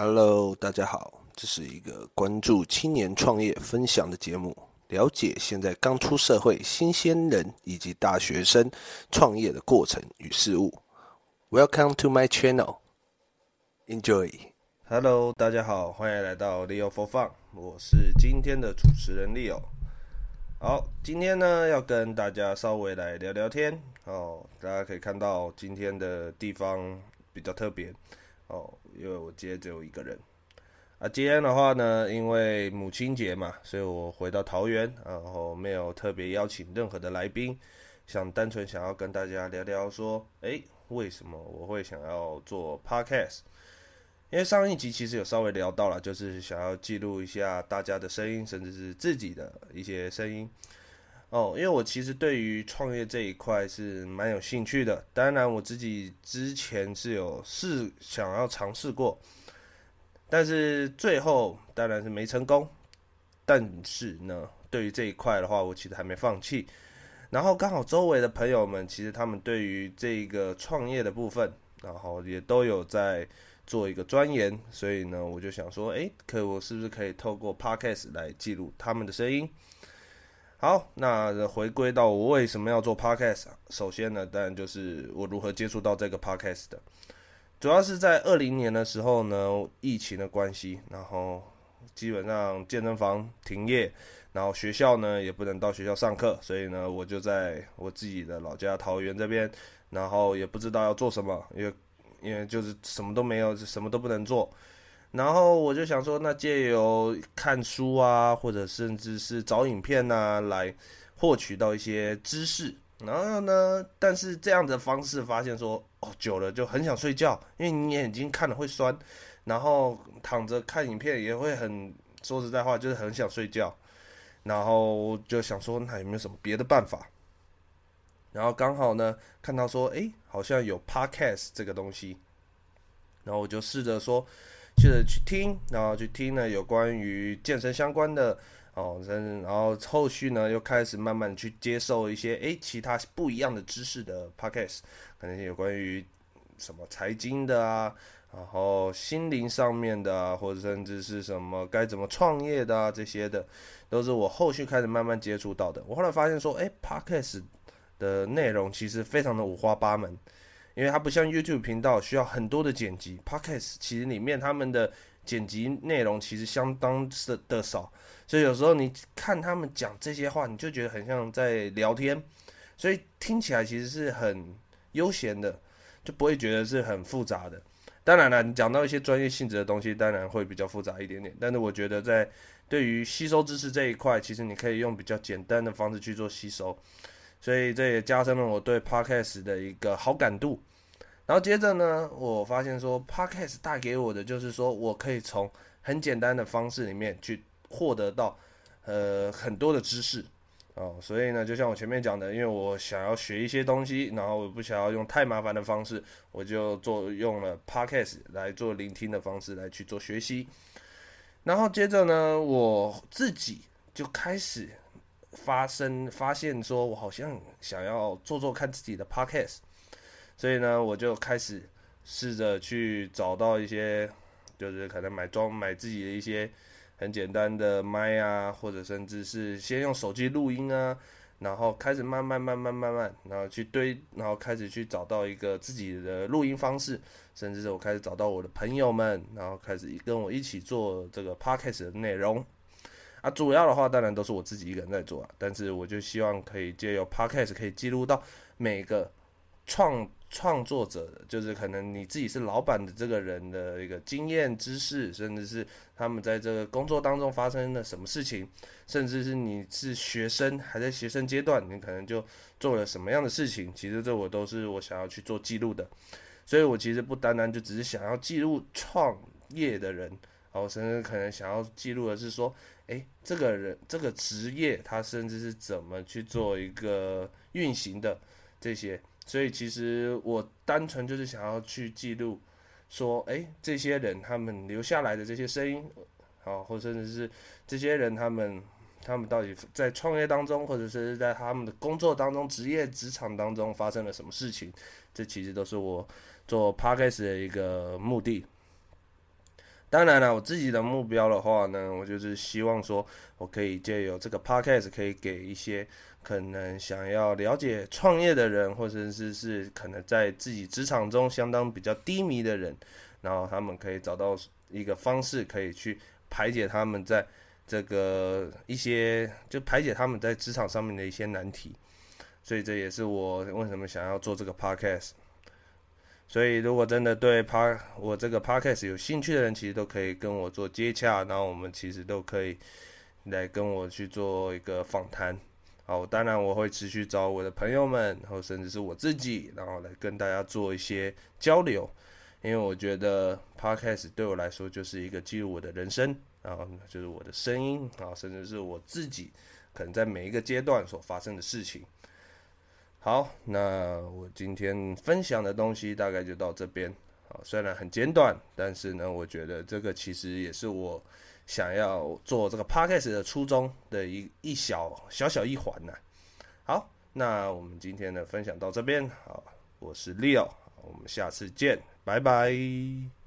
Hello，大家好，这是一个关注青年创业分享的节目，了解现在刚出社会新鲜人以及大学生创业的过程与事物。Welcome to my channel. Enjoy. Hello，大家好，欢迎来到 Leo for Fun，我是今天的主持人 Leo。好，今天呢要跟大家稍微来聊聊天哦。大家可以看到今天的地方比较特别。哦，因为我今天只有一个人啊。今天的话呢，因为母亲节嘛，所以我回到桃园，然后没有特别邀请任何的来宾，想单纯想要跟大家聊聊说，诶，为什么我会想要做 Podcast？因为上一集其实有稍微聊到了，就是想要记录一下大家的声音，甚至是自己的一些声音。哦，因为我其实对于创业这一块是蛮有兴趣的。当然，我自己之前是有试想要尝试过，但是最后当然是没成功。但是呢，对于这一块的话，我其实还没放弃。然后刚好周围的朋友们，其实他们对于这个创业的部分，然后也都有在做一个钻研，所以呢，我就想说，诶，可我是不是可以透过 Podcast 来记录他们的声音？好，那回归到我为什么要做 Podcast，首先呢，当然就是我如何接触到这个 Podcast 的，主要是在二零年的时候呢，疫情的关系，然后基本上健身房停业，然后学校呢也不能到学校上课，所以呢，我就在我自己的老家桃园这边，然后也不知道要做什么，因为因为就是什么都没有，什么都不能做。然后我就想说，那借由看书啊，或者甚至是找影片、啊，来获取到一些知识。然后呢，但是这样的方式发现说，哦，久了就很想睡觉，因为你眼睛看了会酸，然后躺着看影片也会很，说实在话就是很想睡觉。然后就想说，那有没有什么别的办法？然后刚好呢，看到说，诶，好像有 Podcast 这个东西，然后我就试着说。记得去听，然后去听呢有关于健身相关的哦，然后后续呢又开始慢慢去接受一些诶其他不一样的知识的 podcast，可能有关于什么财经的啊，然后心灵上面的啊，或者甚至是什么该怎么创业的啊，这些的，都是我后续开始慢慢接触到的。我后来发现说，诶 podcast 的内容其实非常的五花八门。因为它不像 YouTube 频道需要很多的剪辑，Podcast 其实里面他们的剪辑内容其实相当的的少，所以有时候你看他们讲这些话，你就觉得很像在聊天，所以听起来其实是很悠闲的，就不会觉得是很复杂的。当然了，你讲到一些专业性质的东西，当然会比较复杂一点点，但是我觉得在对于吸收知识这一块，其实你可以用比较简单的方式去做吸收。所以这也加深了我对 Podcast 的一个好感度。然后接着呢，我发现说 Podcast 带给我的就是说我可以从很简单的方式里面去获得到呃很多的知识哦。所以呢，就像我前面讲的，因为我想要学一些东西，然后我不想要用太麻烦的方式，我就做用了 Podcast 来做聆听的方式来去做学习。然后接着呢，我自己就开始。发生发现说，我好像想要做做看自己的 podcast，所以呢，我就开始试着去找到一些，就是可能买装买自己的一些很简单的麦啊，或者甚至是先用手机录音啊，然后开始慢慢慢慢慢慢，然后去堆，然后开始去找到一个自己的录音方式，甚至是我开始找到我的朋友们，然后开始跟我一起做这个 podcast 的内容。啊，主要的话当然都是我自己一个人在做啊，但是我就希望可以借由 Podcast 可以记录到每个创创作者，就是可能你自己是老板的这个人的一个经验知识，甚至是他们在这个工作当中发生了什么事情，甚至是你是学生还在学生阶段，你可能就做了什么样的事情，其实这我都是我想要去做记录的，所以我其实不单单就只是想要记录创业的人。我甚至可能想要记录的是说，诶，这个人这个职业他甚至是怎么去做一个运行的这些，所以其实我单纯就是想要去记录说，诶，这些人他们留下来的这些声音，好，或甚至是这些人他们他们到底在创业当中，或者是在他们的工作当中、职业职场当中发生了什么事情，这其实都是我做 podcast 的一个目的。当然了，我自己的目标的话呢，我就是希望说，我可以借由这个 podcast，可以给一些可能想要了解创业的人，或者是是可能在自己职场中相当比较低迷的人，然后他们可以找到一个方式，可以去排解他们在这个一些，就排解他们在职场上面的一些难题。所以这也是我为什么想要做这个 podcast。所以如果真的对 p 我这个 podcast 有兴趣的人，其实都可以跟我做接洽，然后我们其实都可以来跟我去做一个访谈。好，当然我会持续找我的朋友们，然后甚至是我自己，然后来跟大家做一些交流。因为我觉得 podcast 对我来说就是一个记录我的人生，然后就是我的声音，然后甚至是我自己可能在每一个阶段所发生的事情。好，那我今天分享的东西大概就到这边。好，虽然很简短，但是呢，我觉得这个其实也是我想要做这个 podcast 的初衷的一一小小小一环呢。好，那我们今天的分享到这边。好，我是 Leo，我们下次见，拜拜。